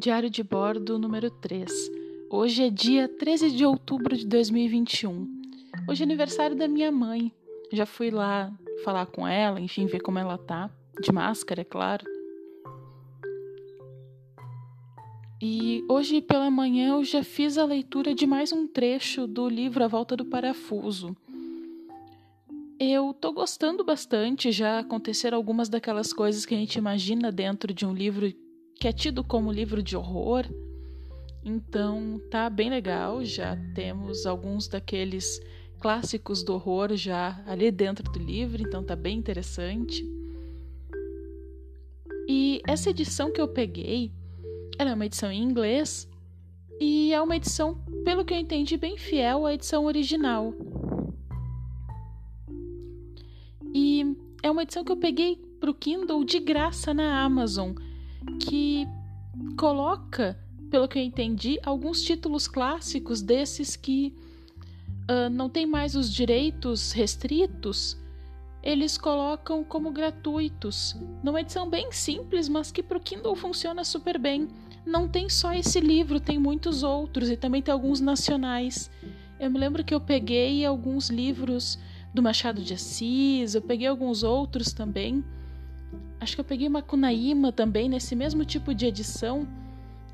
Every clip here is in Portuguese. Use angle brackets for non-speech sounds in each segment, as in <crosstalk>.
Diário de bordo número 3. Hoje é dia 13 de outubro de 2021. Hoje é aniversário da minha mãe. Já fui lá falar com ela, enfim, ver como ela tá. De máscara, é claro. E hoje pela manhã eu já fiz a leitura de mais um trecho do livro A Volta do Parafuso. Eu tô gostando bastante, já aconteceram algumas daquelas coisas que a gente imagina dentro de um livro que é tido como livro de horror. Então tá bem legal, já temos alguns daqueles clássicos do horror já ali dentro do livro, então tá bem interessante. E essa edição que eu peguei, ela é uma edição em inglês e é uma edição, pelo que eu entendi, bem fiel à edição original. E é uma edição que eu peguei pro Kindle de graça na Amazon que coloca, pelo que eu entendi, alguns títulos clássicos desses que uh, não tem mais os direitos restritos, eles colocam como gratuitos, numa edição bem simples, mas que para o Kindle funciona super bem. Não tem só esse livro, tem muitos outros e também tem alguns nacionais. Eu me lembro que eu peguei alguns livros do Machado de Assis, eu peguei alguns outros também Acho que eu peguei uma Kunaíma também nesse mesmo tipo de edição.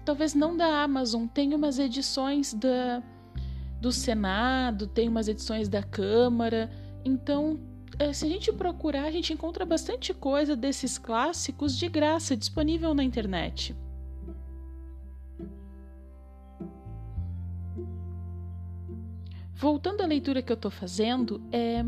Talvez não da Amazon, tem umas edições da, do Senado, tem umas edições da Câmara. Então, eh, se a gente procurar, a gente encontra bastante coisa desses clássicos de graça disponível na internet. Voltando à leitura que eu estou fazendo, é,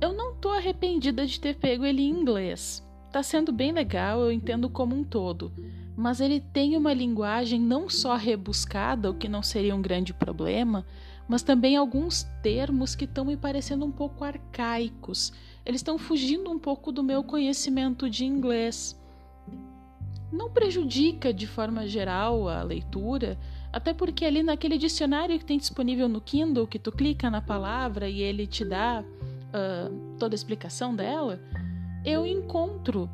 eu não estou arrependida de ter pego ele em inglês. Tá sendo bem legal, eu entendo como um todo, mas ele tem uma linguagem não só rebuscada, o que não seria um grande problema, mas também alguns termos que estão me parecendo um pouco arcaicos. Eles estão fugindo um pouco do meu conhecimento de inglês. Não prejudica de forma geral a leitura, até porque ali naquele dicionário que tem disponível no Kindle, que tu clica na palavra e ele te dá uh, toda a explicação dela, eu encontro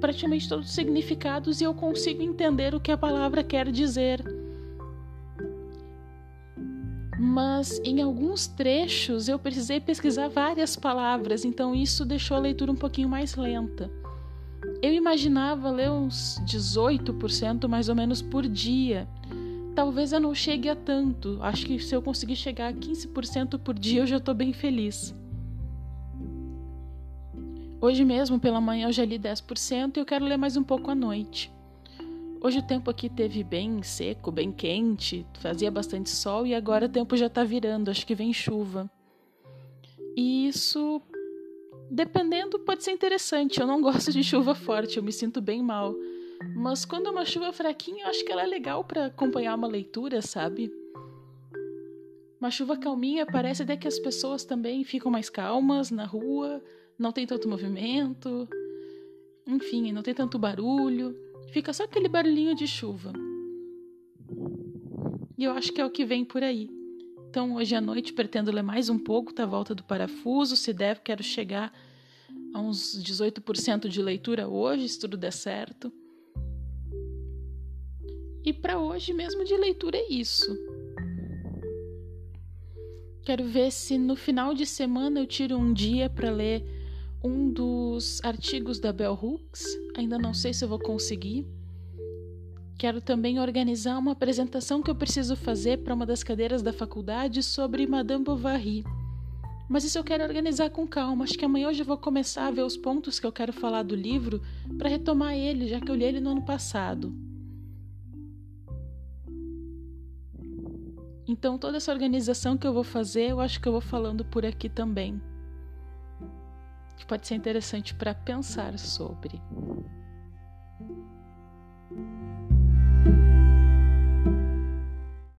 praticamente todos os significados e eu consigo entender o que a palavra quer dizer. Mas em alguns trechos eu precisei pesquisar várias palavras, então isso deixou a leitura um pouquinho mais lenta. Eu imaginava ler uns 18% mais ou menos por dia. Talvez eu não chegue a tanto. Acho que se eu conseguir chegar a 15% por dia eu já estou bem feliz. Hoje mesmo, pela manhã, eu já li 10% e eu quero ler mais um pouco à noite. Hoje o tempo aqui teve bem seco, bem quente, fazia bastante sol e agora o tempo já tá virando, acho que vem chuva. E isso, dependendo, pode ser interessante. Eu não <laughs> gosto de chuva forte, eu me sinto bem mal. Mas quando é uma chuva fraquinha, eu acho que ela é legal para acompanhar uma leitura, sabe? Uma chuva calminha parece até que as pessoas também ficam mais calmas na rua, não tem tanto movimento, enfim, não tem tanto barulho, fica só aquele barulhinho de chuva. E eu acho que é o que vem por aí. Então, hoje à noite pretendo ler mais um pouco da volta do parafuso, se der, quero chegar a uns 18% de leitura hoje, se tudo der certo. E para hoje mesmo de leitura é isso. Quero ver se no final de semana eu tiro um dia para ler um dos artigos da Bell Hooks, ainda não sei se eu vou conseguir. Quero também organizar uma apresentação que eu preciso fazer para uma das cadeiras da faculdade sobre Madame Bovary. Mas isso eu quero organizar com calma. Acho que amanhã eu já vou começar a ver os pontos que eu quero falar do livro para retomar ele, já que eu li ele no ano passado. Então, toda essa organização que eu vou fazer, eu acho que eu vou falando por aqui também que pode ser interessante para pensar sobre.